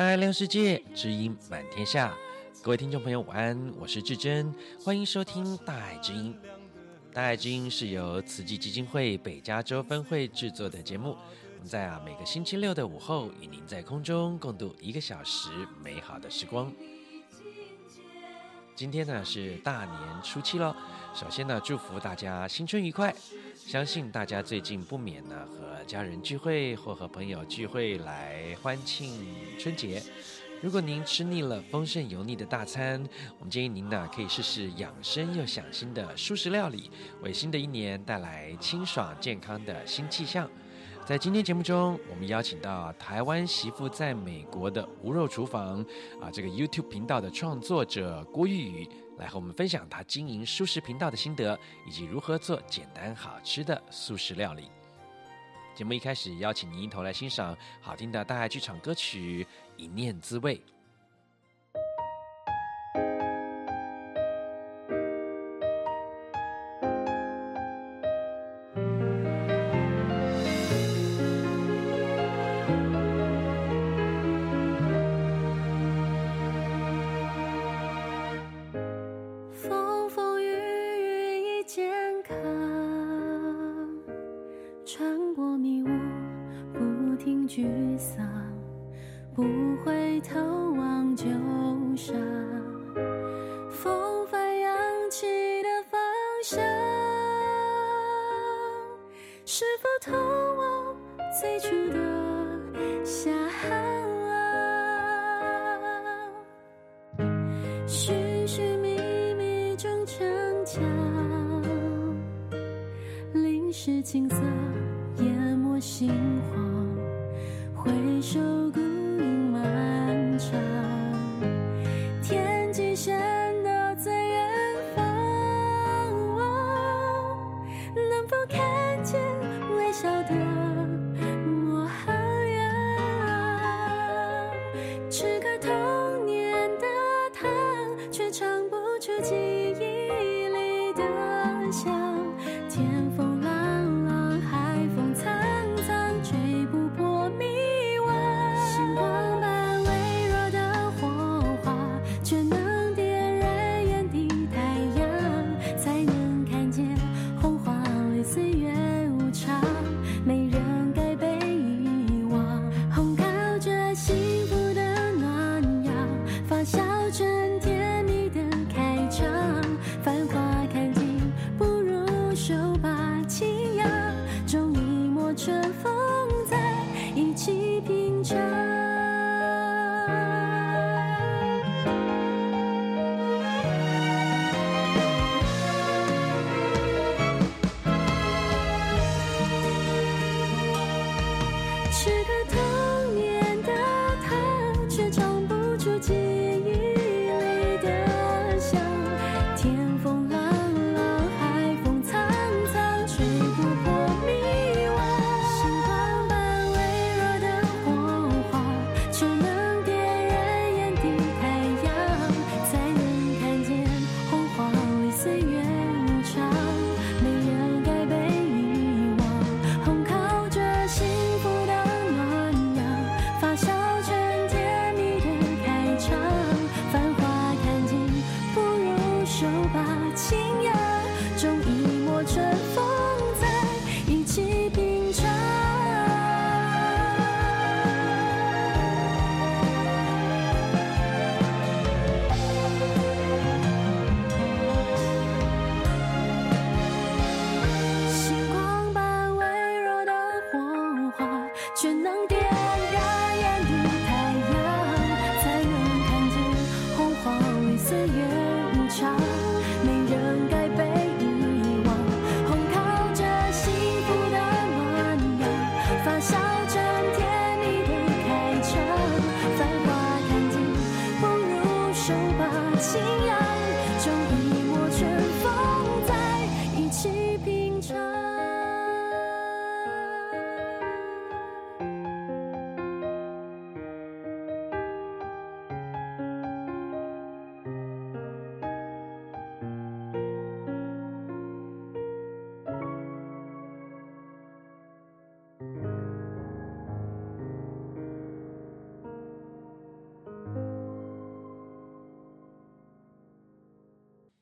大爱亮世界，知音满天下。各位听众朋友，午安，我是志珍，欢迎收听《大爱之音》。《大爱之音》是由慈济基金会北加州分会制作的节目。我们在啊每个星期六的午后，与您在空中共度一个小时美好的时光。今天呢是大年初七喽，首先呢祝福大家新春愉快。相信大家最近不免呢和家人聚会或和朋友聚会来欢庆春节。如果您吃腻了丰盛油腻的大餐，我们建议您呢可以试试养生又享心的素食料理，为新的一年带来清爽健康的新气象。在今天节目中，我们邀请到台湾媳妇在美国的无肉厨房啊这个 YouTube 频道的创作者郭玉宇，来和我们分享他经营素食频道的心得，以及如何做简单好吃的素食料理。节目一开始，邀请您一同来欣赏好听的大爱剧场歌曲《一念滋味》。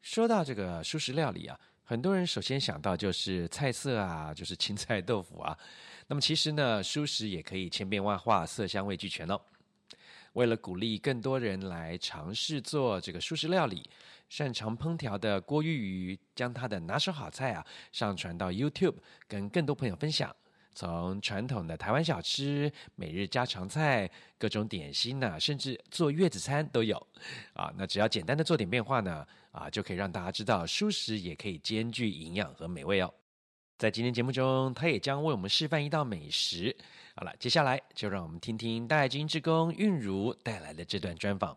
说到这个素食料理啊，很多人首先想到就是菜色啊，就是青菜豆腐啊。那么其实呢，素食也可以千变万化，色香味俱全哦。为了鼓励更多人来尝试做这个素食料理，擅长烹调的郭玉瑜将他的拿手好菜啊上传到 YouTube，跟更多朋友分享。从传统的台湾小吃、每日家常菜、各种点心呐、甚至做月子餐都有啊。那只要简单的做点变化呢，啊，就可以让大家知道素食也可以兼具营养和美味哦。在今天节目中，他也将为我们示范一道美食。好了，接下来就让我们听听大爱金志工韵如带来的这段专访。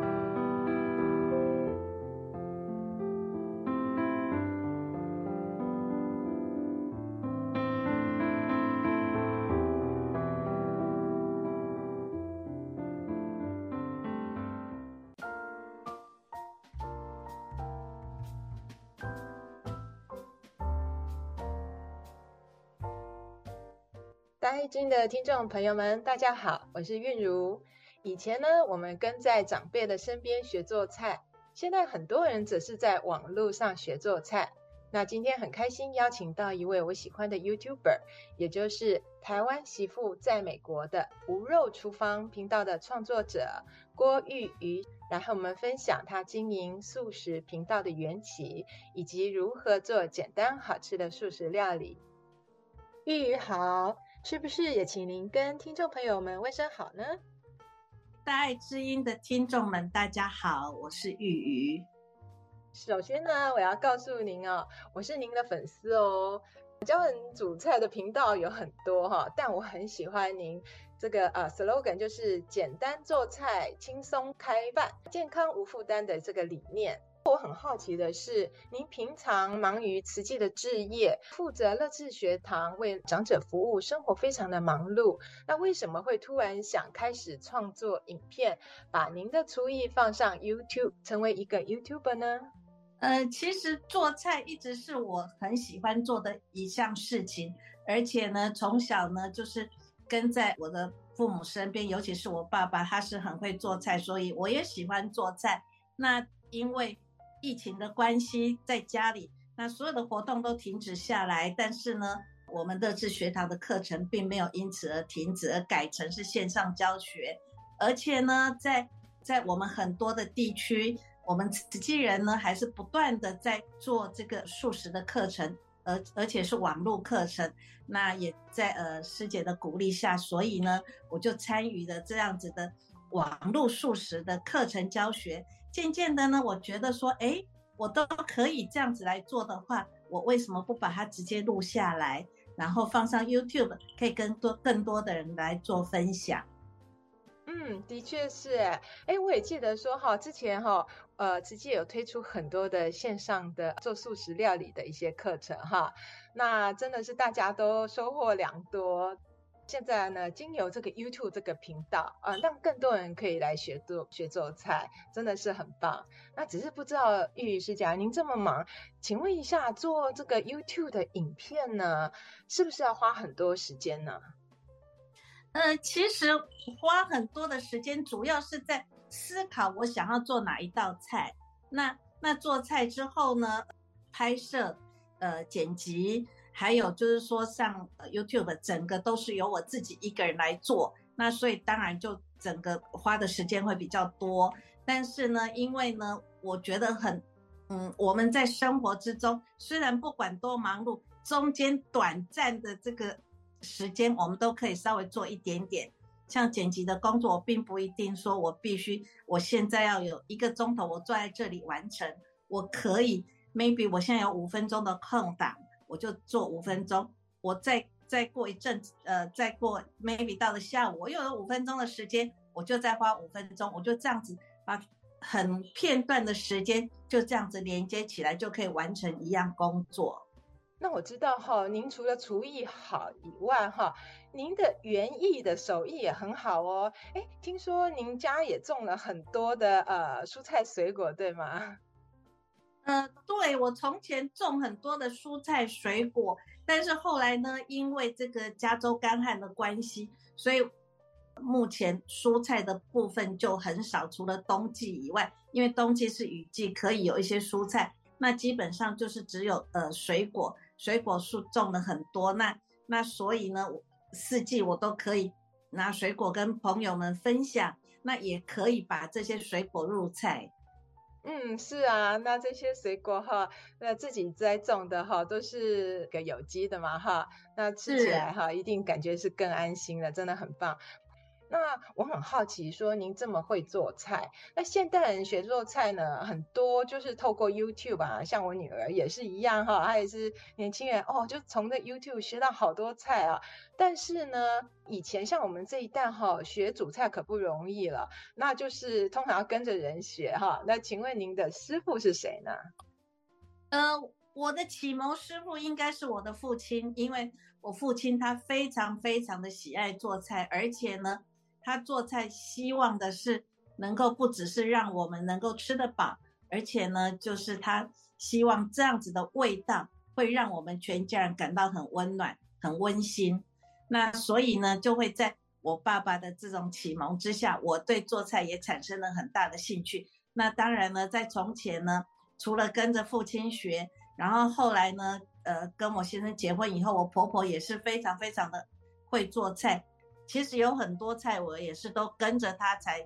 大爱的听众朋友们，大家好，我是韵如。以前呢，我们跟在长辈的身边学做菜，现在很多人则是在网络上学做菜。那今天很开心邀请到一位我喜欢的 YouTuber，也就是台湾媳妇在美国的无肉厨房频道的创作者郭玉瑜，来和我们分享他经营素食频道的缘起，以及如何做简单好吃的素食料理。玉瑜好。是不是也请您跟听众朋友们问声好呢？大爱知音的听众们，大家好，我是玉瑜。首先呢，我要告诉您哦，我是您的粉丝哦。教人煮菜的频道有很多哈，但我很喜欢您这个呃 slogan，就是简单做菜，轻松开饭，健康无负担的这个理念。我很好奇的是，您平常忙于慈济的志业，负责乐智学堂为长者服务，生活非常的忙碌。那为什么会突然想开始创作影片，把您的厨艺放上 YouTube，成为一个 YouTuber 呢？呃，其实做菜一直是我很喜欢做的一项事情，而且呢，从小呢就是跟在我的父母身边，尤其是我爸爸，他是很会做菜，所以我也喜欢做菜。那因为疫情的关系，在家里，那所有的活动都停止下来。但是呢，我们乐智学堂的课程并没有因此而停止，而改成是线上教学。而且呢，在在我们很多的地区，我们慈济人呢还是不断的在做这个素食的课程，而而且是网络课程。那也在呃师姐的鼓励下，所以呢，我就参与了这样子的网络素食的课程教学。渐渐的呢，我觉得说，哎，我都可以这样子来做的话，我为什么不把它直接录下来，然后放上 YouTube，可以跟多更多的人来做分享？嗯，的确是，哎，我也记得说哈，之前哈，呃，直接有推出很多的线上的做素食料理的一些课程哈，那真的是大家都收获良多。现在呢，经由这个 YouTube 这个频道啊，让更多人可以来学做学做菜，真的是很棒。那只是不知道玉瑜师姐，您这么忙，请问一下，做这个 YouTube 的影片呢，是不是要花很多时间呢？呃，其实花很多的时间，主要是在思考我想要做哪一道菜。那那做菜之后呢，拍摄，呃，剪辑。还有就是说，像 YouTube 整个都是由我自己一个人来做，那所以当然就整个花的时间会比较多。但是呢，因为呢，我觉得很，嗯，我们在生活之中，虽然不管多忙碌，中间短暂的这个时间，我们都可以稍微做一点点像剪辑的工作，并不一定说我必须我现在要有一个钟头，我坐在这里完成。我可以，maybe 我现在有五分钟的空档，我就做五分钟。我再再过一阵子，呃，再过 maybe 到了下午，我又有五分钟的时间，我就再花五分钟，我就这样子把很片段的时间就这样子连接起来，就可以完成一样工作。那我知道哈，您除了厨艺好以外哈，您的园艺的手艺也很好哦。哎，听说您家也种了很多的呃蔬菜水果，对吗？呃，对，我从前种很多的蔬菜水果，但是后来呢，因为这个加州干旱的关系，所以目前蔬菜的部分就很少，除了冬季以外，因为冬季是雨季，可以有一些蔬菜，那基本上就是只有呃水果，水果树种了很多，那那所以呢，四季我都可以拿水果跟朋友们分享，那也可以把这些水果入菜。嗯，是啊，那这些水果哈，那自己栽种的哈，都是个有机的嘛哈，那吃起来哈，一定感觉是更安心了，真的很棒。那我很好奇，说您这么会做菜，那现代人学做菜呢，很多就是透过 YouTube 啊，像我女儿也是一样哈，她也是年轻人哦，就从这 YouTube 学到好多菜啊。但是呢，以前像我们这一代哈，学煮菜可不容易了，那就是通常要跟着人学哈。那请问您的师傅是谁呢？呃，我的启蒙师傅应该是我的父亲，因为我父亲他非常非常的喜爱做菜，而且呢。他做菜希望的是能够不只是让我们能够吃得饱，而且呢，就是他希望这样子的味道会让我们全家人感到很温暖、很温馨。那所以呢，就会在我爸爸的这种启蒙之下，我对做菜也产生了很大的兴趣。那当然呢，在从前呢，除了跟着父亲学，然后后来呢，呃，跟我先生结婚以后，我婆婆也是非常非常的会做菜。其实有很多菜我也是都跟着他才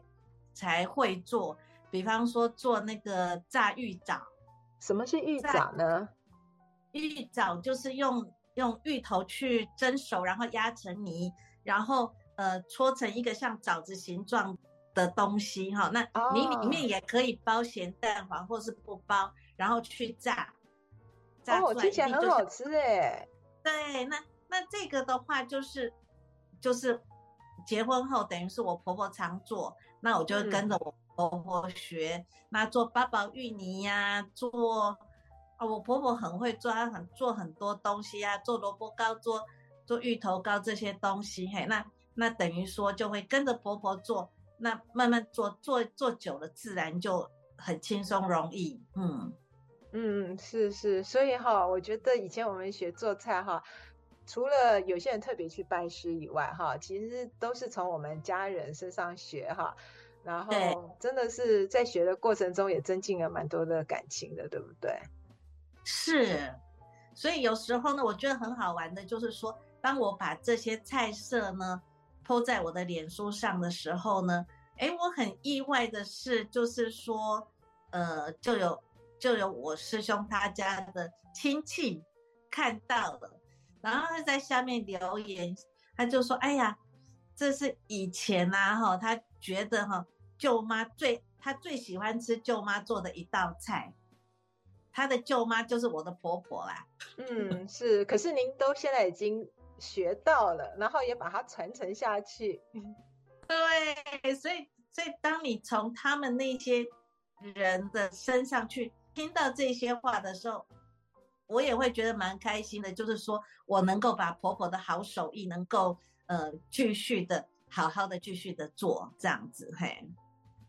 才会做，比方说做那个炸芋枣。什么是玉枣呢？芋枣就是用用芋头去蒸熟，然后压成泥，然后呃搓成一个像枣子形状的东西哈。那你里面也可以包咸蛋黄或是不包，然后去炸。炸出来、哦、听起来很好吃哎。对，那那这个的话就是就是。结婚后等于是我婆婆常做，那我就跟着我婆婆学，嗯、那做八宝芋泥呀、啊，做啊，我婆婆很会做，她很做很多东西呀、啊，做萝卜糕，做做芋头糕这些东西，嘿，那那等于说就会跟着婆婆做，那慢慢做做做久了，自然就很轻松容易，嗯。嗯，是是，所以哈，我觉得以前我们学做菜哈。除了有些人特别去拜师以外，哈，其实都是从我们家人身上学哈，然后真的是在学的过程中也增进了蛮多的感情的，对不对？是，所以有时候呢，我觉得很好玩的，就是说，当我把这些菜色呢，po 在我的脸书上的时候呢，哎，我很意外的是，就是说，呃，就有就有我师兄他家的亲戚看到了。然后他在下面留言，他就说：“哎呀，这是以前呐，哈，他觉得哈，舅妈最他最喜欢吃舅妈做的一道菜，他的舅妈就是我的婆婆啦。”嗯，是。可是您都现在已经学到了，然后也把它传承下去。对，所以所以当你从他们那些人的身上去听到这些话的时候。我也会觉得蛮开心的，就是说我能够把婆婆的好手艺能够呃继续的好好的继续的做这样子嘿，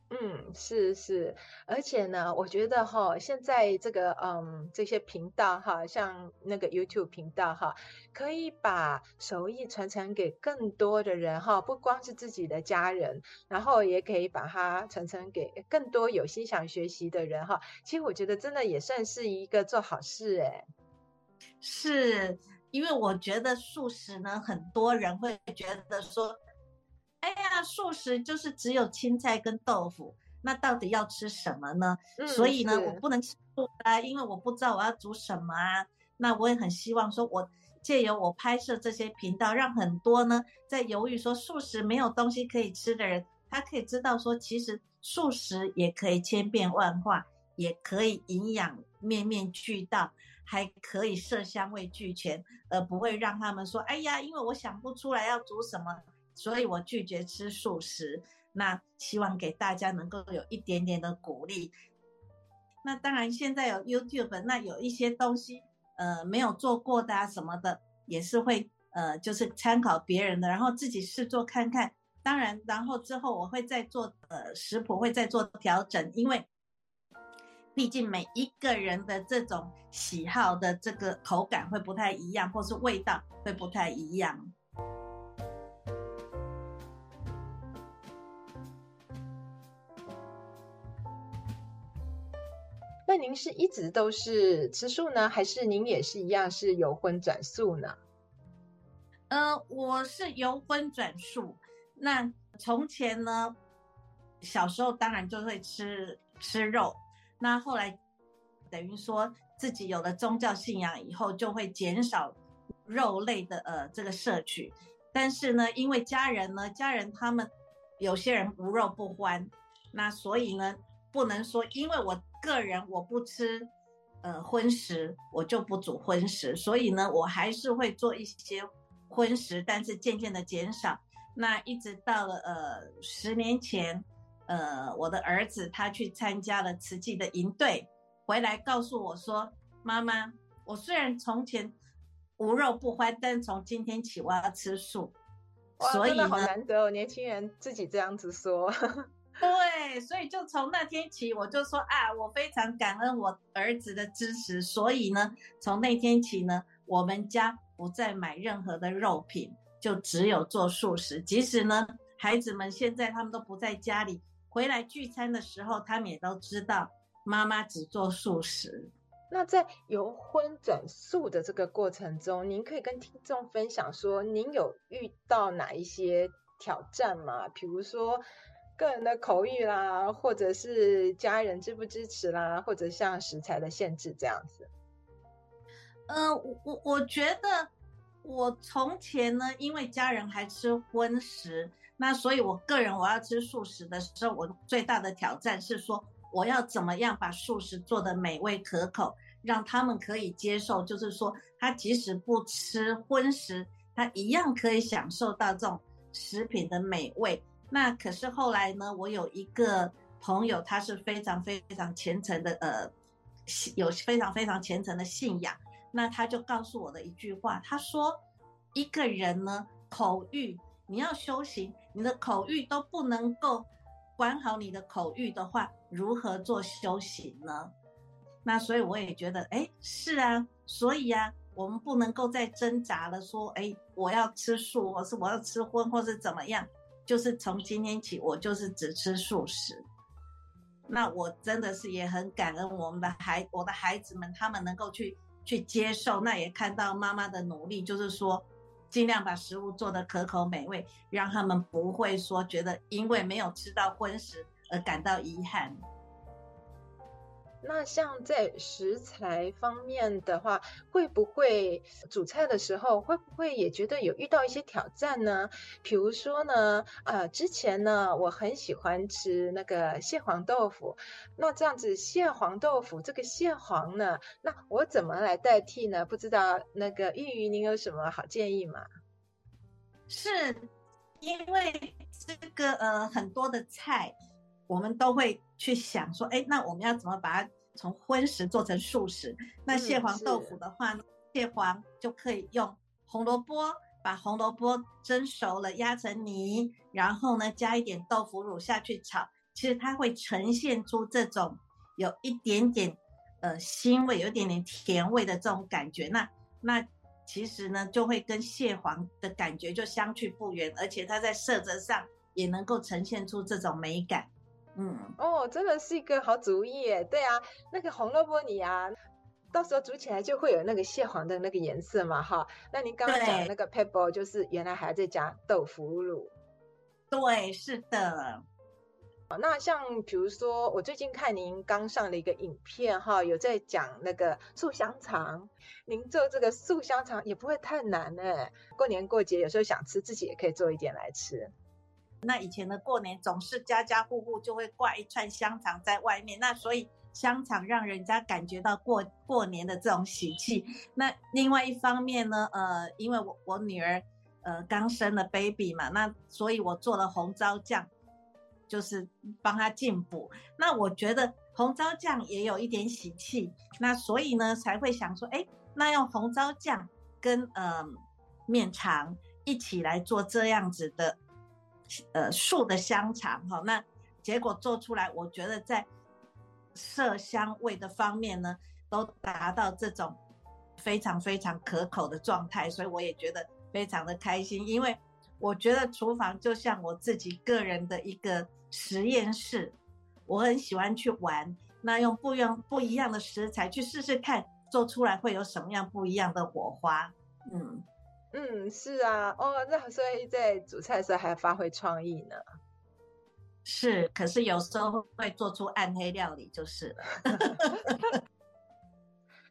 嗯，是是，而且呢，我觉得哈，现在这个嗯这些频道哈，像那个 YouTube 频道哈，可以把手艺传承给更多的人哈，不光是自己的家人，然后也可以把它传承给更多有心想学习的人哈。其实我觉得真的也算是一个做好事诶。是因为我觉得素食呢，很多人会觉得说，哎呀，素食就是只有青菜跟豆腐，那到底要吃什么呢？嗯、所以呢，我不能吃素啊，因为我不知道我要煮什么啊。那我也很希望说，我借由我拍摄这些频道，让很多呢在犹豫说素食没有东西可以吃的人，他可以知道说，其实素食也可以千变万化，也可以营养面面俱到，还可以色香味俱全，而不会让他们说，哎呀，因为我想不出来要煮什么，所以我拒绝吃素食。那希望给大家能够有一点点的鼓励。那当然，现在有 YouTube，那有一些东西，呃，没有做过的啊什么的，也是会呃，就是参考别人的，然后自己试做看看。当然，然后之后我会再做呃食谱，会再做调整，因为毕竟每一个人的这种喜好的这个口感会不太一样，或是味道会不太一样。那您是一直都是吃素呢，还是您也是一样是由荤转素呢？呃，我是由荤转素。那从前呢，小时候当然就会吃吃肉。那后来等于说自己有了宗教信仰以后，就会减少肉类的呃这个摄取。但是呢，因为家人呢，家人他们有些人无肉不欢，那所以呢，不能说因为我。个人我不吃，呃，荤食，我就不煮荤食，所以呢，我还是会做一些荤食，但是渐渐的减少。那一直到了呃十年前，呃，我的儿子他去参加了慈济的营队，回来告诉我说：“妈妈，我虽然从前无肉不欢，但从今天起我要吃素。”哇，所以好难得哦，年轻人自己这样子说。对，所以就从那天起，我就说啊，我非常感恩我儿子的支持。所以呢，从那天起呢，我们家不再买任何的肉品，就只有做素食。即使呢，孩子们现在他们都不在家里，回来聚餐的时候，他们也都知道妈妈只做素食。那在由荤转素的这个过程中，您可以跟听众分享说，您有遇到哪一些挑战吗？比如说。个人的口欲啦，或者是家人支不支持啦，或者像食材的限制这样子。呃，我我我觉得我从前呢，因为家人还吃荤食，那所以我个人我要吃素食的时候，我最大的挑战是说，我要怎么样把素食做得美味可口，让他们可以接受，就是说他即使不吃荤食，他一样可以享受到这种食品的美味。那可是后来呢，我有一个朋友，他是非常非常虔诚的，呃，有非常非常虔诚的信仰。那他就告诉我的一句话，他说：“一个人呢，口欲你要修行，你的口欲都不能够管好你的口欲的话，如何做修行呢？”那所以我也觉得，哎，是啊，所以啊，我们不能够再挣扎了，说，哎，我要吃素，或是我要吃荤，或是怎么样。就是从今天起，我就是只吃素食。那我真的是也很感恩我们的孩，我的孩子们，他们能够去去接受。那也看到妈妈的努力，就是说尽量把食物做得可口美味，让他们不会说觉得因为没有吃到荤食而感到遗憾。那像在食材方面的话，会不会煮菜的时候会不会也觉得有遇到一些挑战呢？比如说呢，呃，之前呢，我很喜欢吃那个蟹黄豆腐，那这样子蟹黄豆腐这个蟹黄呢，那我怎么来代替呢？不知道那个玉瑜，您有什么好建议吗？是因为这个呃很多的菜，我们都会去想说，哎，那我们要怎么把它从荤食做成素食？那蟹黄豆腐的话，呢、蟹黄就可以用红萝卜，把红萝卜蒸熟了压成泥，然后呢加一点豆腐乳下去炒，其实它会呈现出这种有一点点呃腥味，有一点点甜味的这种感觉。那那其实呢就会跟蟹黄的感觉就相去不远，而且它在色泽上也能够呈现出这种美感。嗯哦，真的是一个好主意耶！对啊，那个红萝卜泥啊，到时候煮起来就会有那个蟹黄的那个颜色嘛，哈。那您刚刚讲的那个 pebble 就是原来还在加豆腐乳。对，是的。那像比如说，我最近看您刚上的一个影片哈，有在讲那个素香肠。您做这个素香肠也不会太难哎，过年过节有时候想吃，自己也可以做一点来吃。那以前的过年总是家家户户就会挂一串香肠在外面，那所以香肠让人家感觉到过过年的这种喜气。那另外一方面呢，呃，因为我我女儿呃刚生了 baby 嘛，那所以我做了红糟酱。就是帮他进补，那我觉得红糟酱也有一点喜气，那所以呢才会想说，哎，那用红糟酱跟呃面肠一起来做这样子的呃素的香肠哈，那结果做出来，我觉得在色香味的方面呢，都达到这种非常非常可口的状态，所以我也觉得非常的开心，因为我觉得厨房就像我自己个人的一个。实验室，我很喜欢去玩。那用不用不一样的食材去试试看，做出来会有什么样不一样的火花？嗯嗯，是啊，哦，那所以在煮菜的时候还要发挥创意呢。是，可是有时候会做出暗黑料理就是了。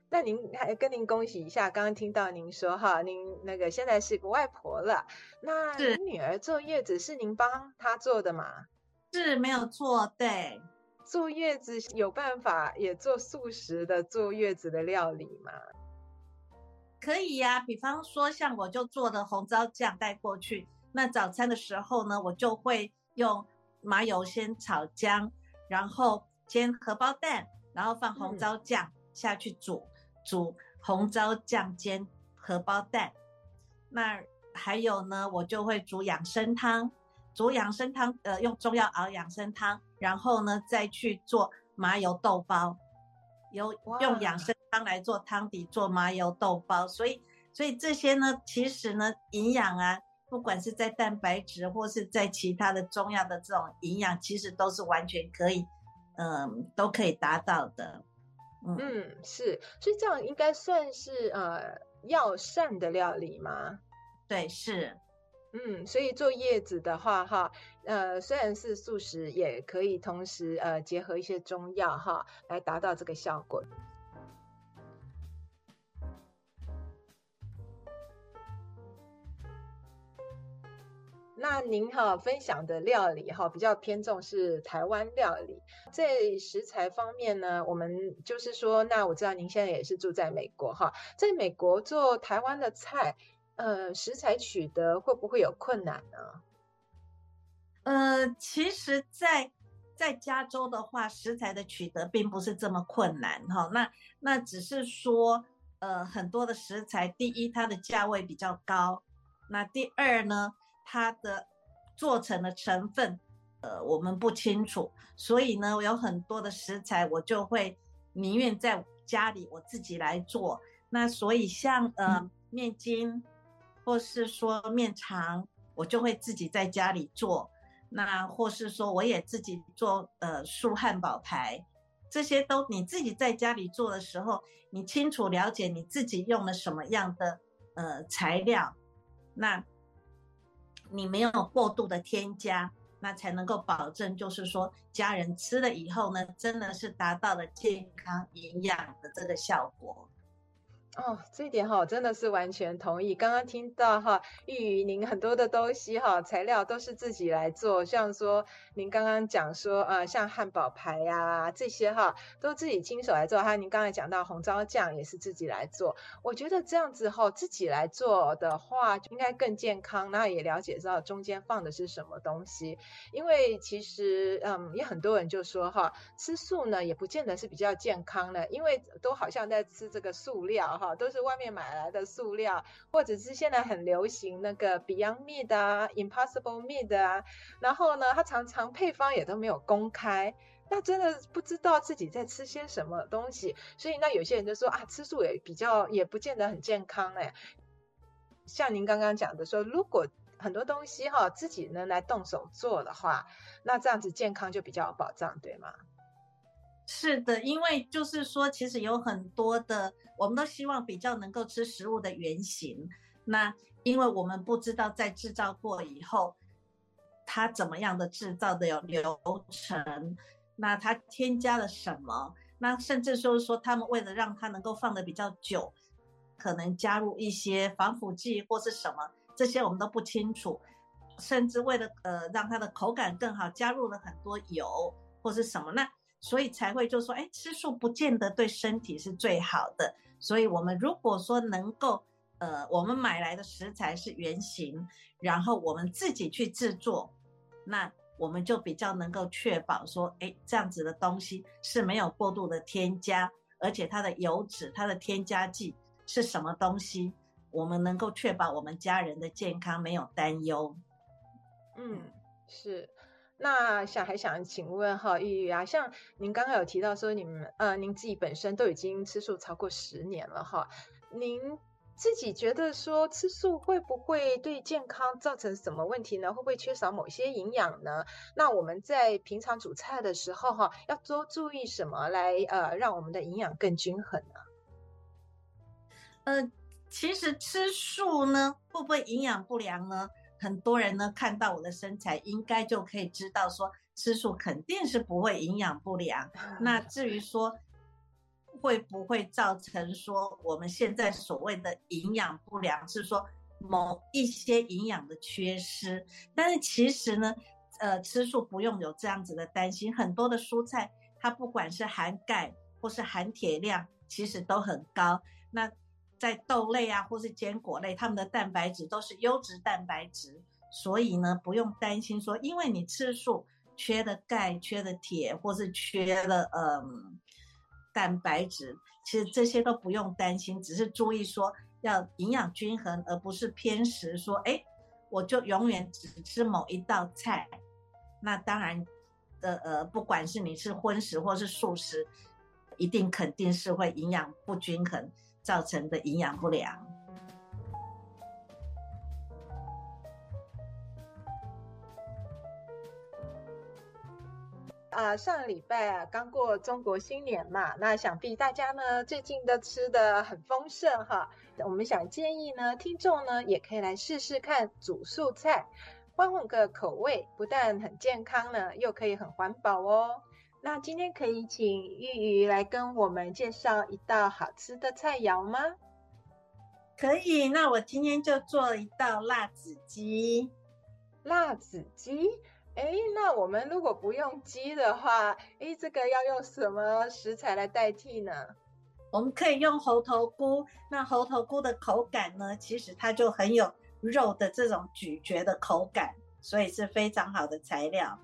那您还跟您恭喜一下，刚刚听到您说哈，您那个现在是个外婆了。那您女儿坐月子是您帮她做的吗？是没有做，对，坐月子有办法也做素食的坐月子的料理吗？可以呀、啊，比方说像我就做的红糟酱带过去，那早餐的时候呢，我就会用麻油先炒姜，然后煎荷包蛋，然后放红糟酱下去煮，嗯、煮红糟酱煎荷包蛋。那还有呢，我就会煮养生汤。煮养生汤，呃，用中药熬养生汤，然后呢，再去做麻油豆包，有用养生汤来做汤底，做麻油豆包，所以，所以这些呢，其实呢，营养啊，不管是在蛋白质或是在其他的中药的这种营养，其实都是完全可以，嗯、呃，都可以达到的。嗯，嗯是，所以这样应该算是呃药膳的料理吗？对，是。嗯，所以做叶子的话，哈，呃，虽然是素食，也可以同时呃结合一些中药，哈，来达到这个效果。那您哈分享的料理哈比较偏重是台湾料理，在食材方面呢，我们就是说，那我知道您现在也是住在美国哈，在美国做台湾的菜。呃，食材取得会不会有困难呢？呃，其实在，在在加州的话，食材的取得并不是这么困难哈。那那只是说，呃，很多的食材，第一，它的价位比较高；那第二呢，它的做成的成分，呃，我们不清楚。所以呢，我有很多的食材，我就会宁愿在家里我自己来做。那所以像呃，嗯、面筋。或是说面肠，我就会自己在家里做。那或是说，我也自己做呃素汉堡排，这些都你自己在家里做的时候，你清楚了解你自己用了什么样的呃材料，那你没有过度的添加，那才能够保证就是说家人吃了以后呢，真的是达到了健康营养的这个效果。哦，这一点哈，真的是完全同意。刚刚听到哈，玉宇您很多的东西哈，材料都是自己来做，像说您刚刚讲说，呃，像汉堡排呀、这些哈，都自己亲手来做。还有您刚才讲到红糟酱也是自己来做，我觉得这样子哈，自己来做的话，应该更健康，那也了解到中间放的是什么东西。因为其实，嗯，也很多人就说哈，吃素呢也不见得是比较健康的，因为都好像在吃这个塑料哈。都是外面买来的塑料，或者是现在很流行那个 Beyond Meat 啊，Impossible Meat 啊，然后呢，它常常配方也都没有公开，那真的不知道自己在吃些什么东西，所以那有些人就说啊，吃素也比较也不见得很健康哎。像您刚刚讲的说，如果很多东西哈自己能来动手做的话，那这样子健康就比较有保障，对吗？是的，因为就是说，其实有很多的，我们都希望比较能够吃食物的原型。那因为我们不知道在制造过以后，它怎么样的制造的有流程，那它添加了什么？那甚至说说他们为了让它能够放的比较久，可能加入一些防腐剂或是什么，这些我们都不清楚。甚至为了呃让它的口感更好，加入了很多油或是什么，那所以才会就说，哎，吃素不见得对身体是最好的。所以我们如果说能够，呃，我们买来的食材是原型，然后我们自己去制作，那我们就比较能够确保说，哎，这样子的东西是没有过度的添加，而且它的油脂、它的添加剂是什么东西，我们能够确保我们家人的健康没有担忧。嗯，是。那想还想请问哈，玉玉啊，像您刚刚有提到说你们呃，您自己本身都已经吃素超过十年了哈，您自己觉得说吃素会不会对健康造成什么问题呢？会不会缺少某些营养呢？那我们在平常煮菜的时候哈，要多注意什么来呃让我们的营养更均衡呢？呃，其实吃素呢，会不会营养不良呢？很多人呢看到我的身材，应该就可以知道说吃素肯定是不会营养不良。那至于说会不会造成说我们现在所谓的营养不良，是说某一些营养的缺失。但是其实呢，呃，吃素不用有这样子的担心。很多的蔬菜，它不管是含钙或是含铁量，其实都很高。那在豆类啊，或是坚果类，它们的蛋白质都是优质蛋白质，所以呢，不用担心说，因为你吃素缺了钙、缺了铁，或是缺了嗯蛋白质，其实这些都不用担心，只是注意说要营养均衡，而不是偏食。说，哎，我就永远只吃某一道菜，那当然的呃，不管是你是荤食或是素食，一定肯定是会营养不均衡。造成的营养不良。啊、上个礼拜啊，刚过中国新年嘛，那想必大家呢最近都吃得很丰盛哈。我们想建议呢，听众呢也可以来试试看煮素菜，换换个口味，不但很健康呢，又可以很环保哦。那今天可以请玉瑜来跟我们介绍一道好吃的菜肴吗？可以，那我今天就做一道辣子鸡。辣子鸡，哎，那我们如果不用鸡的话，哎，这个要用什么食材来代替呢？我们可以用猴头菇。那猴头菇的口感呢，其实它就很有肉的这种咀嚼的口感，所以是非常好的材料。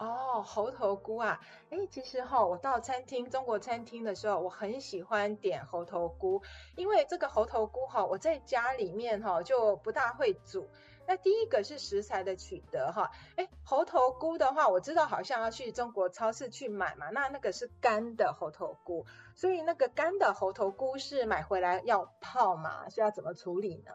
哦，猴头菇啊，哎，其实哈，我到餐厅，中国餐厅的时候，我很喜欢点猴头菇，因为这个猴头菇哈，我在家里面哈就不大会煮。那第一个是食材的取得哈，哎，猴头菇的话，我知道好像要去中国超市去买嘛，那那个是干的猴头菇，所以那个干的猴头菇是买回来要泡嘛，是要怎么处理呢？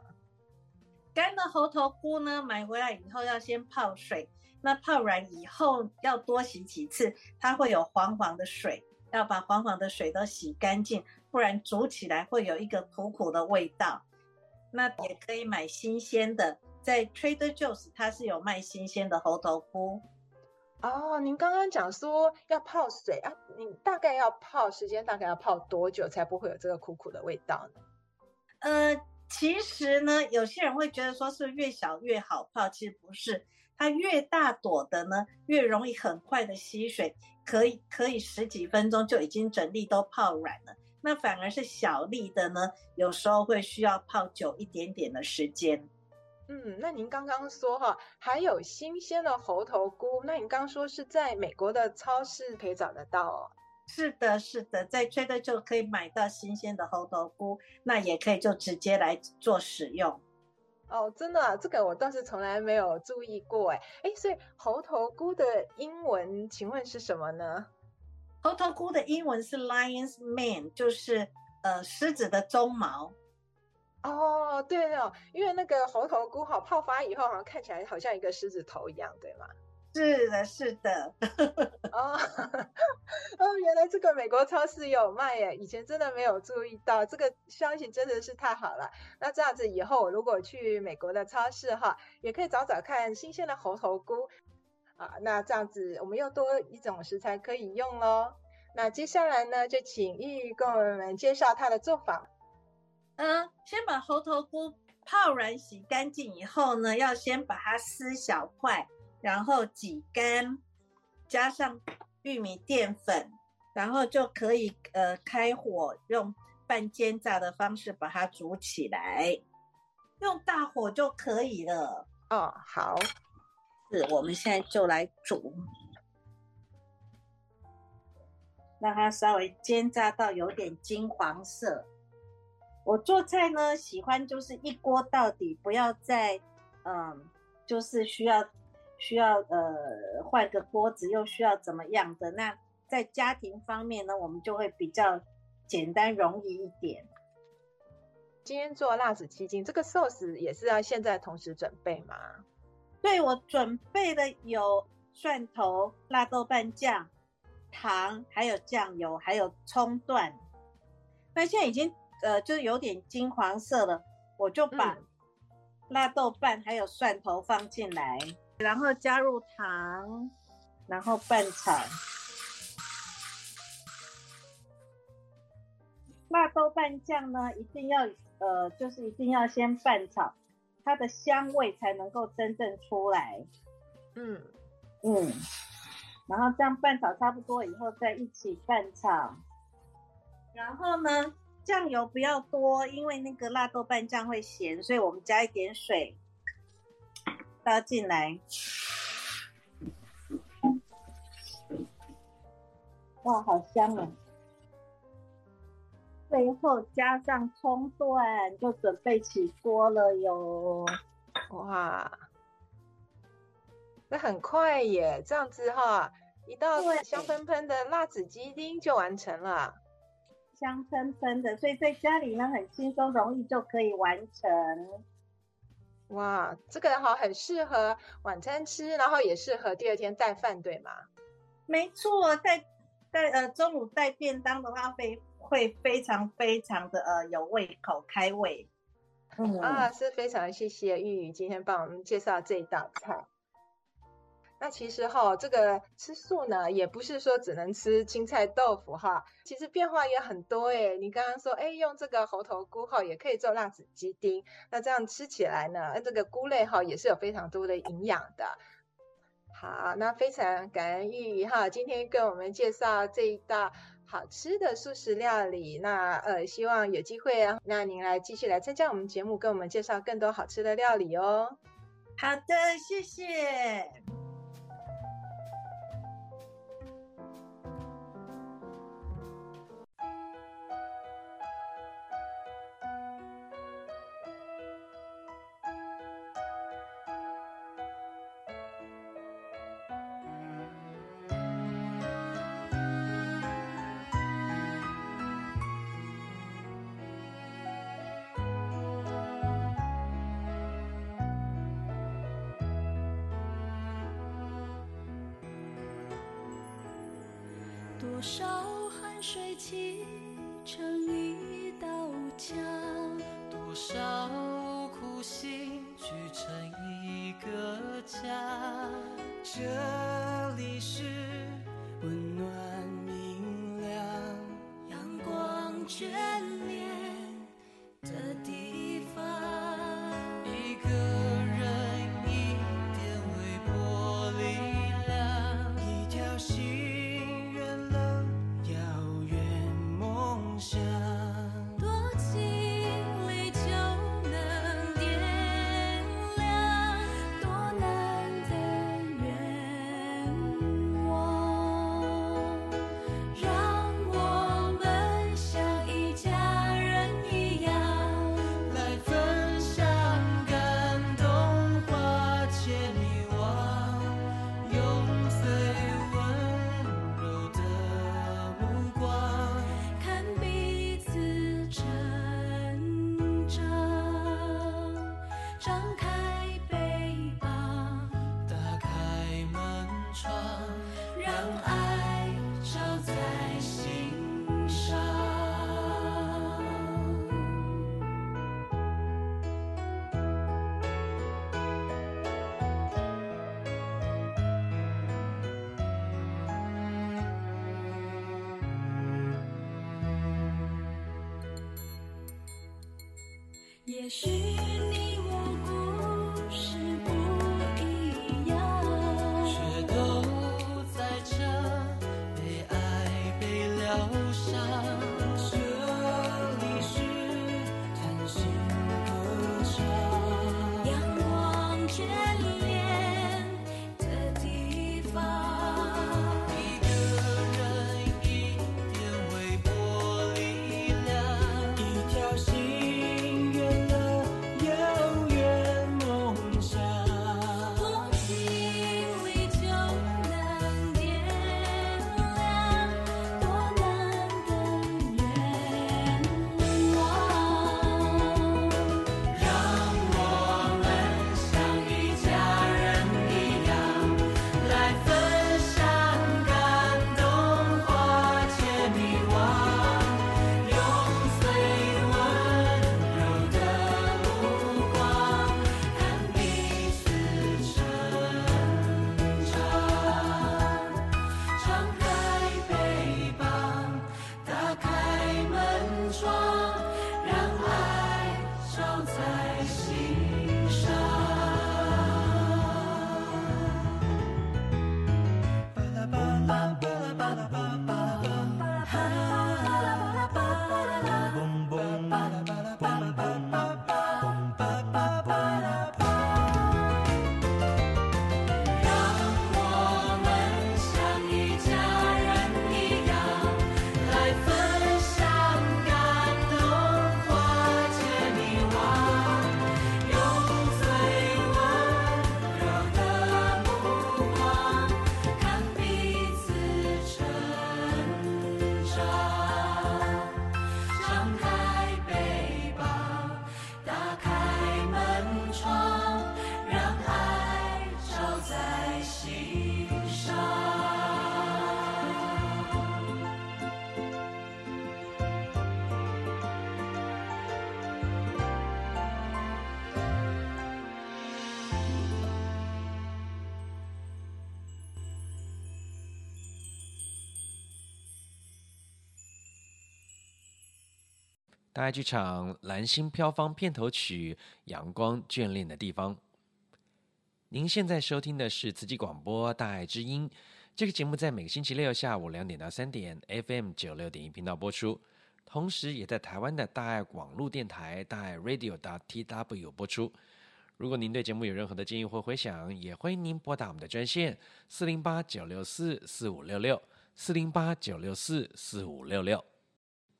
干的猴头菇呢，买回来以后要先泡水。那泡软以后要多洗几次，它会有黄黄的水，要把黄黄的水都洗干净，不然煮起来会有一个苦苦的味道。那也可以买新鲜的，在 Trader Joe's 它是有卖新鲜的猴头菇。哦，您刚刚讲说要泡水啊，你大概要泡时间大概要泡多久才不会有这个苦苦的味道呢？呃，其实呢，有些人会觉得说是越小越好泡，其实不是。它越大朵的呢，越容易很快的吸水，可以可以十几分钟就已经整粒都泡软了。那反而是小粒的呢，有时候会需要泡久一点点的时间。嗯，那您刚刚说哈，还有新鲜的猴头菇，那您刚刚说是在美国的超市可以找得到哦？是的，是的，在 Trader 就可以买到新鲜的猴头菇，那也可以就直接来做使用。哦，真的啊，这个我倒是从来没有注意过哎哎，所以猴头菇的英文请问是什么呢？猴头菇的英文是 lion's mane，就是呃狮子的鬃毛。哦，对哦，因为那个猴头菇好泡发以后，好像看起来好像一个狮子头一样，对吗？是的，是的。哦，哦，原来这个美国超市有卖耶！以前真的没有注意到，这个消息真的是太好了。那这样子以后，如果去美国的超市哈，也可以找找看新鲜的猴头菇啊。那这样子，我们又多一种食材可以用喽。那接下来呢，就请玉玉跟我们介绍它的做法。嗯，先把猴头菇泡软洗干净以后呢，要先把它撕小块，然后挤干，加上。玉米淀粉，然后就可以呃开火用半煎炸的方式把它煮起来，用大火就可以了。哦，好，是，我们现在就来煮，让它稍微煎炸到有点金黄色。我做菜呢，喜欢就是一锅到底，不要再嗯，就是需要。需要呃换个锅子，又需要怎么样的？那在家庭方面呢，我们就会比较简单容易一点。今天做辣子鸡丁，这个寿司也是要现在同时准备吗？对，我准备的有蒜头、辣豆瓣酱、糖，还有酱油，还有葱段。那现在已经呃就是有点金黄色了，我就把辣豆瓣还有蒜头放进来。然后加入糖，然后拌炒。辣豆瓣酱呢，一定要呃，就是一定要先拌炒，它的香味才能够真正出来。嗯嗯，然后这样拌炒差不多以后，再一起拌炒。然后呢，酱油不要多，因为那个辣豆瓣酱会咸，所以我们加一点水。倒进来，哇，好香啊！最后加上葱段，就准备起锅了哟。哇，那很快耶！这样子哈，一道香喷喷的辣子鸡丁就完成了。香喷喷的，所以在家里呢，很轻松容易就可以完成。哇，这个好，很适合晚餐吃，然后也适合第二天带饭，对吗？没错，带带呃中午带便当的话，会会非常非常的呃有胃口，开胃。嗯啊，是非常谢谢玉宇今天帮我们介绍这一道菜。那其实哈，这个吃素呢，也不是说只能吃青菜豆腐哈，其实变化也很多诶。你刚刚说，哎，用这个猴头菇哈，也可以做辣子鸡丁，那这样吃起来呢，这个菇类哈也是有非常多的营养的。好，那非常感恩玉玉哈，今天跟我们介绍这一道好吃的素食料理。那呃，希望有机会啊，那您来继续来参加我们节目，跟我们介绍更多好吃的料理哦。好的，谢谢。多少汗水砌成一道墙，多少也许你大爱剧场《蓝星飘芳》片头曲《阳光眷恋的地方》。您现在收听的是慈济广播《大爱之音》，这个节目在每个星期六下午两点到三点，FM 九六点一频道播出，同时也在台湾的大爱网络电台大爱 Radio TW 播出。如果您对节目有任何的建议或回响，也欢迎您拨打我们的专线四零八九六四四五六六四零八九六四四五六六。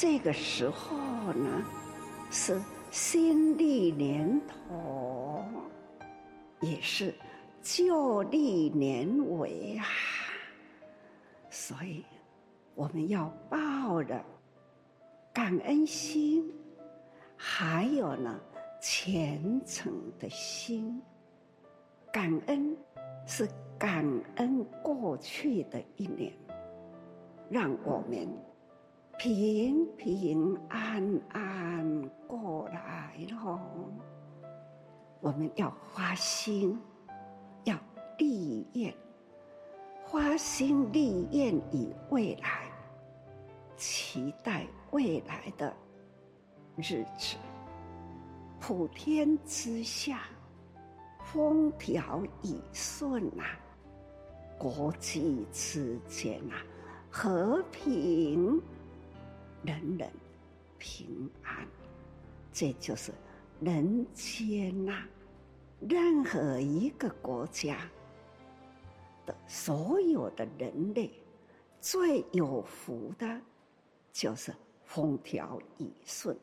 这个时候呢，是新历年头，也是旧历年尾啊，所以我们要抱着感恩心，还有呢虔诚的心。感恩是感恩过去的一年，让我们。平平安安过来了，我们要发心，要立愿，发心立愿以未来，期待未来的日子，普天之下风调雨顺啊，国际之间啊和平。人人平安，这就是人间呐、任何一个国家的所有的人类，最有福的，就是风调雨顺，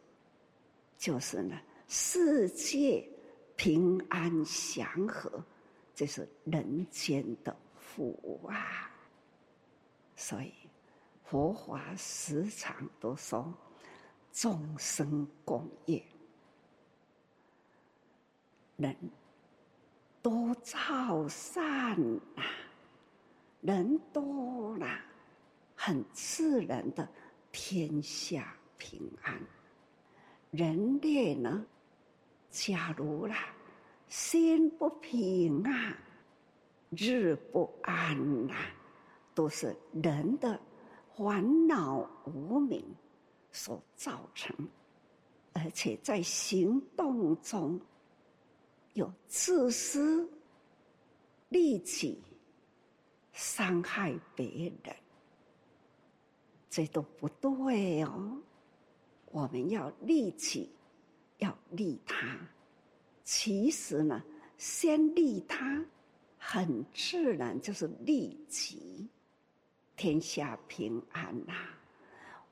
就是呢，世界平安祥和，这是人间的福啊。所以佛法时常都说，众生共业，人。多造善啊，人多了，很自然的天下平安。人类呢，假如啦，心不平啊，日不安呐，都是人的烦恼无明所造成，而且在行动中。有自私、利己、伤害别人，这都不对哦。我们要利己，要利他。其实呢，先利他，很自然就是利己，天下平安呐、啊，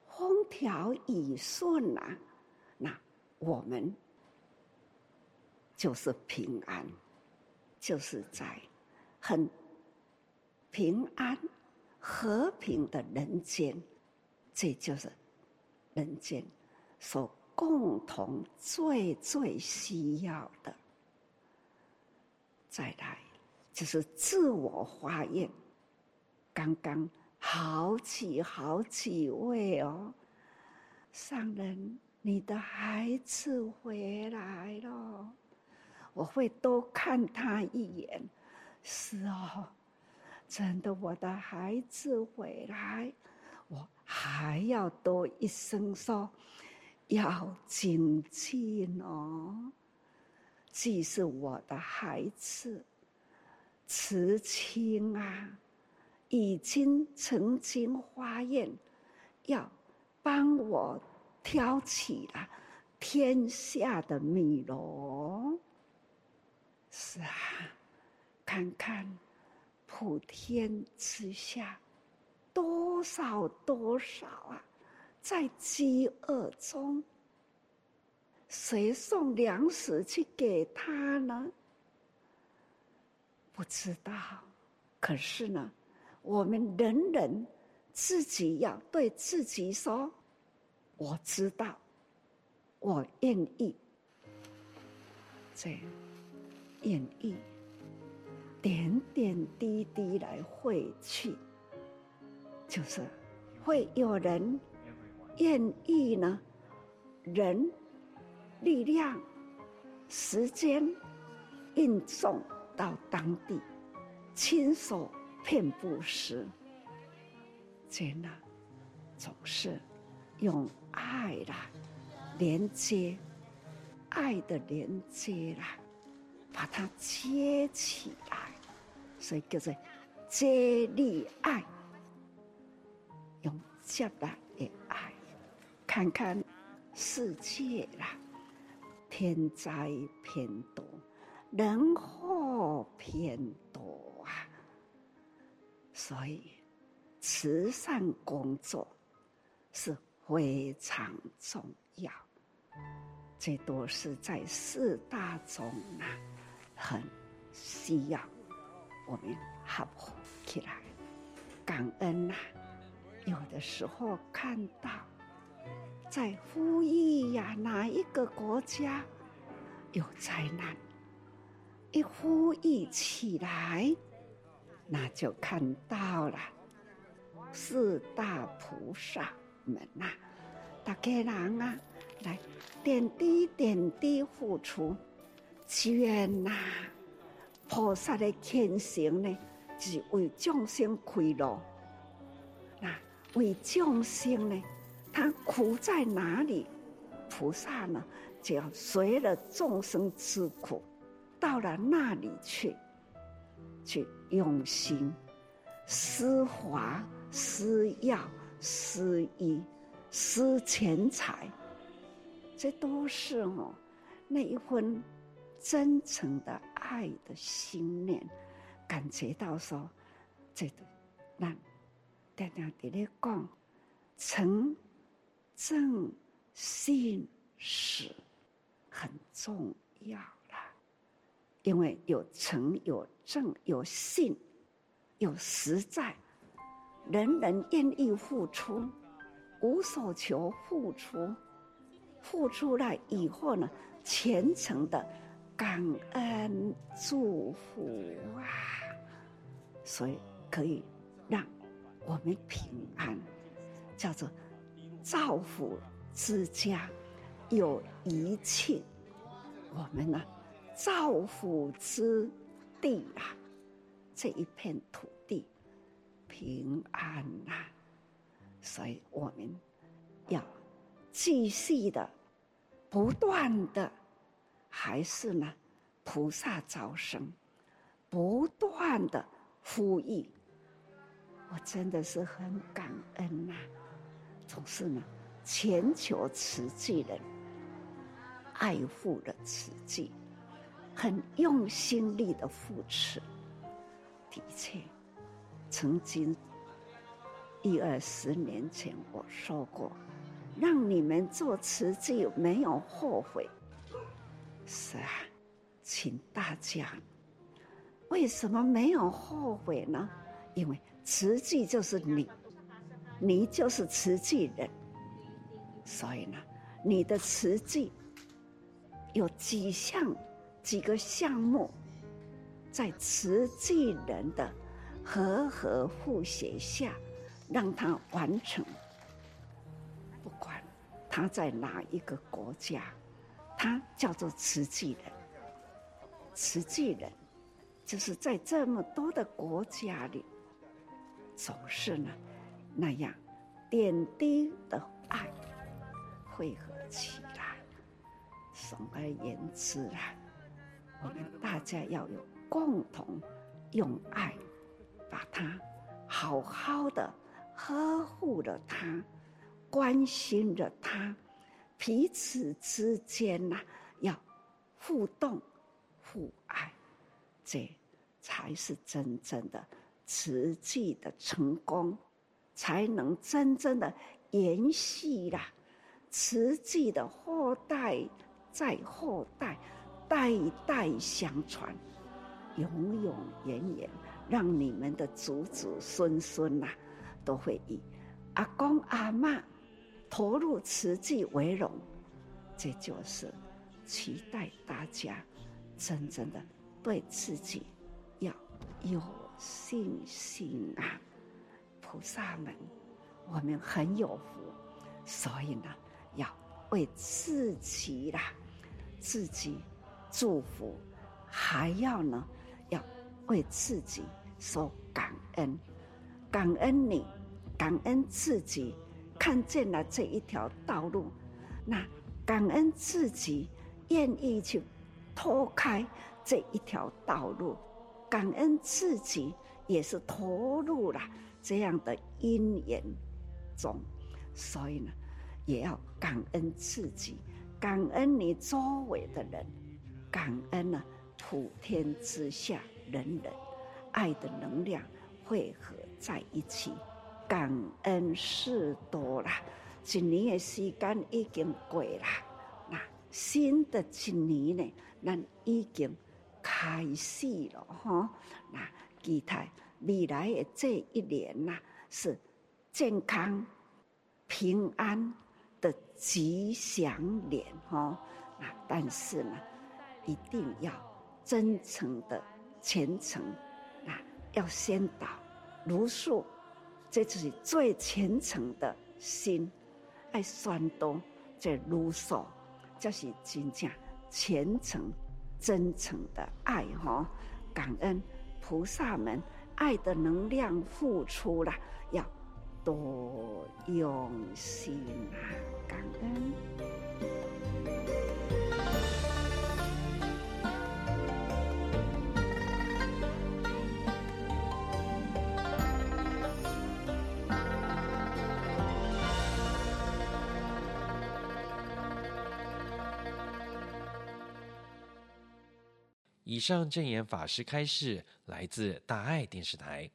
风调雨顺呐、啊。那我们。就是平安，就是在很平安、和平的人间，这就是人间所共同最最需要的。再来就是自我化验，刚刚好几好几位哦，上人，你的孩子回来了。我会多看他一眼，是哦，真的，我的孩子回来，我还要多一声说，要谨记哦。既是我的孩子，慈亲啊，已经曾经发愿，要帮我挑起了天下的米罗。是啊，看看普天之下，多少多少啊，在饥饿中，谁送粮食去给他呢？不知道。可是呢，我们人人自己要对自己说：“我知道，我愿意。”这。愿意点点滴滴来汇去，就是会有人愿意呢，人力量、时间运送到当地，亲手遍布施，这样总是用爱啦连接，爱的连接啦。把它接起来，所以叫做接力爱，用接来的爱，看看世界啦，天灾偏多，人祸偏多，所以慈善工作是非常重要，这都是在四大中啊。很需要我们合起来感恩呐、有的时候看到在呼吁呀，哪一个国家有灾难，一呼吁起来，那就看到了四大菩萨们呐、大家人啊，来点滴点滴付出。祈愿呐，菩萨的天行呢，是为众生开路。那为众生呢，他苦在哪里？菩萨呢，就要随了众生之苦，到了那里去，去用心施华、施药、施医、施钱财，这都是哦，那一份真诚的爱的心念，感觉到说，这个让大家在那讲诚正信实很重要，因为有诚有正有信有实在，人人愿意付出，无所求付出，付出了以后呢，虔诚的感恩祝福啊，所以可以让我们平安，叫做造福之家，有一切，我们呢造福之地啊，这一片土地平安啊。所以我们要继续的、不断的，还是呢，菩萨招生，不断的呼吁。我真的是很感恩呐、总是呢，全球慈济人爱护的慈济，很用心力的扶持。的确，曾经。一二十年前我说过，让你们做慈济没有后悔。是啊，请大家，为什么没有后悔呢？因为慈济就是你，你就是慈济人。所以呢，你的慈济有几项、几个项目，在慈济人的和合护写下。让他完成，不管他在哪一个国家，他叫做慈济人。慈济人就是在这么多的国家里，总是呢那样点滴的爱汇合起来。总而言之啊，我们大家要有共同用爱，把它好好的。呵护着他，关心着他，彼此之间呐、要互动、互爱，这才是真正的慈济的成功，才能真正的延续啦。慈济的后代在后代，代代相传，永永远远，让你们的祖祖孙孙呐。都会以阿公阿嬷投入慈济为荣，这就是期待大家真正的对自己要有信心啊！菩萨们，我们很有福，所以呢，要为自己啦，自己祝福，还要呢，要为自己说感恩。感恩你，感恩自己，看见了这一条道路，那感恩自己愿意去脱开这一条道路，感恩自己也是投入了这样的因缘中，所以呢，也要感恩自己，感恩你周围的人，感恩呢普天之下人人爱的能量汇合。在一起，感恩事多了。一年的时间已经过了，那新的一年呢，咱已经开始了哈。那期待未来的这一年呐，是健康平安的吉祥年哈。那但是呢，一定要真诚的虔诚，啊要先导。如数，这就是最虔诚的心，爱酸多这如数，这是真正虔诚、真诚的爱哈。感恩菩萨们爱的能量付出了，要多用心啊！感恩。以上证言法师开示来自大爱电视台。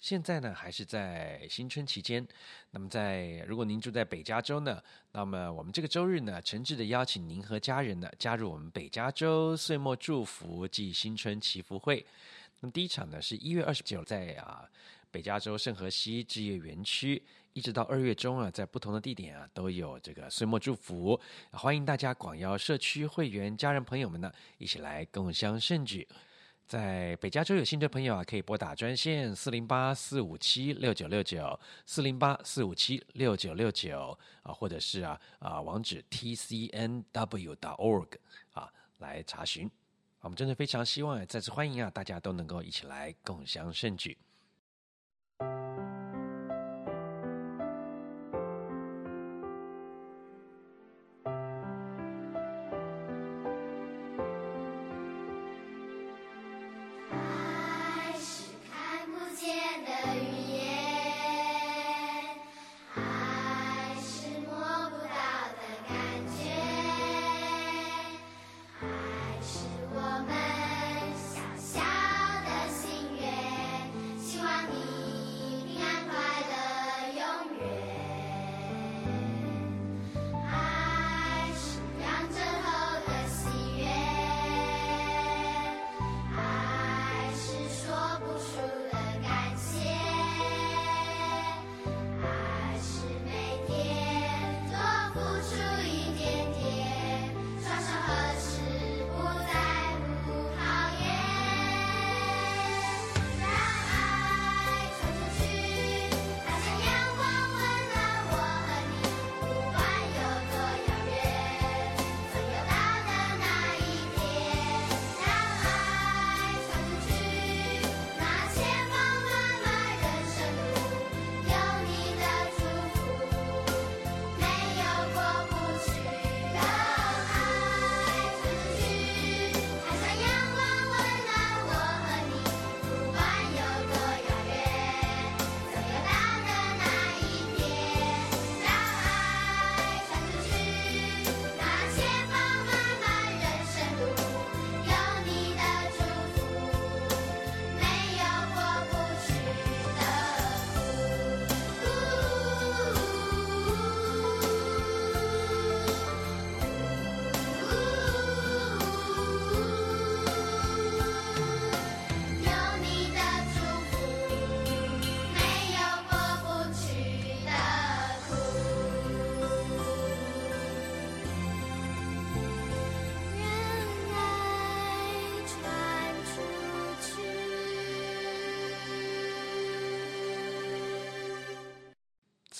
现在呢，还是在新春期间。那么，在如果您住在北加州呢，那么我们这个周日呢，诚挚的邀请您和家人呢，加入我们北加州岁末祝福暨新春祈福会。那么第一场呢，是一月二十九，在啊北加州圣荷西置业园区，一直到二月中啊，在不同的地点啊，都有这个岁末祝福，欢迎大家广邀社区会员、家人朋友们呢，一起来共襄盛举。在北加州有兴趣的朋友啊，可以拨打专线四零八四五七六九六九四零八四五七六九六九啊，或者是啊啊网址 tcnw.org 啊来查询。我们真的非常希望再次欢迎啊，大家都能够一起来共襄盛举。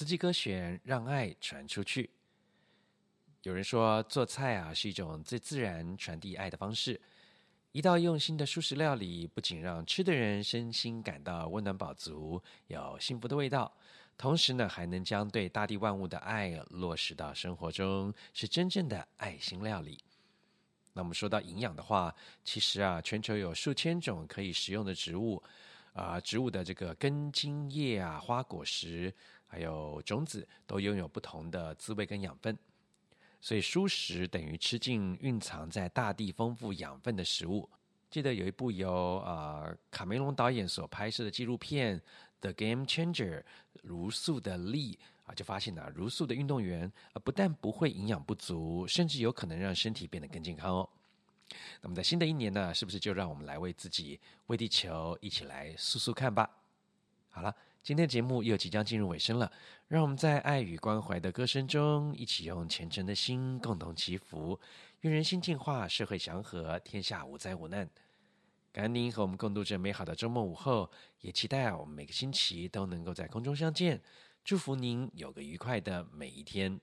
四季歌选，让爱传出去。有人说，做菜啊是一种最自然传递爱的方式。一道用心的素食料理，不仅让吃的人身心感到温暖饱足，有幸福的味道，同时呢，还能将对大地万物的爱落实到生活中，是真正的爱心料理。那我们说到营养的话，其实啊，全球有数千种可以食用的植物，啊、植物的这个根茎叶啊、花果实。还有种子都拥有不同的滋味跟养分，所以蔬食等于吃进蕴藏在大地丰富养分的食物。记得有一部由啊、卡梅隆导演所拍摄的纪录片《The Game Changer》茹素的力啊，就发现呢，茹素的运动员啊不但不会营养不足，甚至有可能让身体变得更健康哦。那么在新的一年呢，是不是就让我们来为自己、为地球一起来素素看吧？好了。今天节目又即将进入尾声了，让我们在爱与关怀的歌声中，一起用虔诚的心共同祈福，愿人心净化，社会祥和，天下无灾无难。感恩您和我们共度这美好的周末午后，也期待我们每个星期都能够在空中相见。祝福您有个愉快的每一天。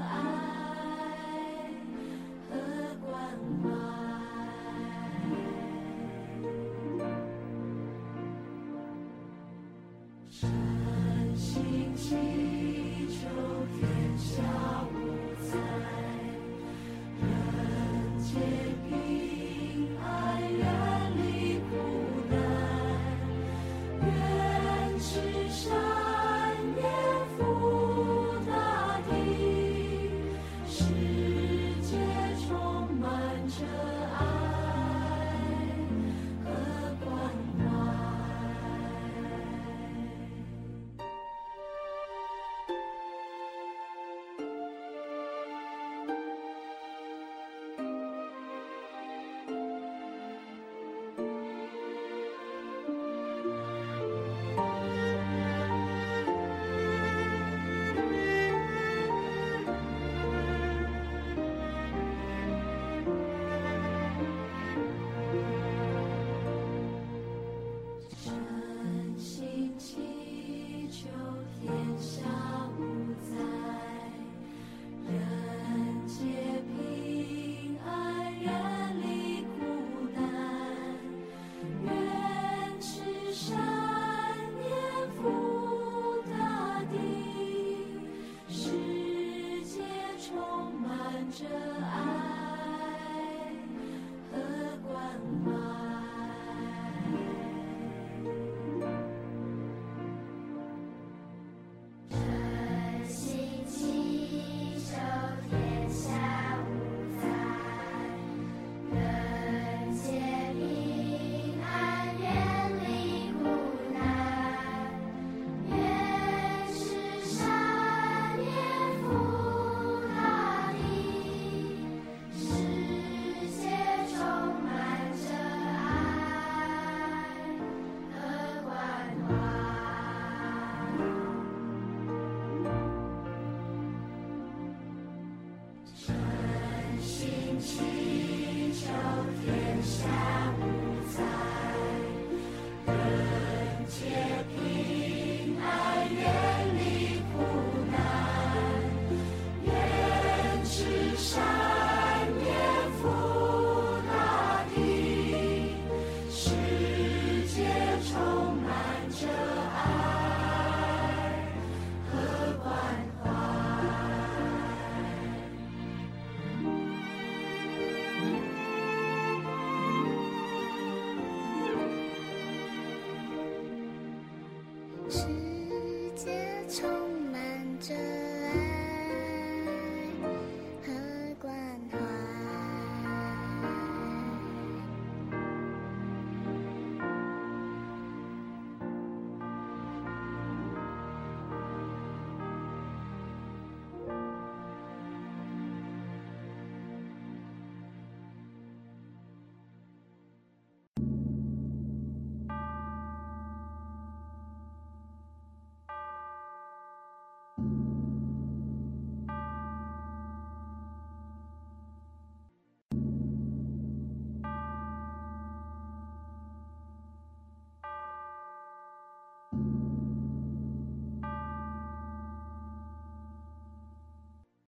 I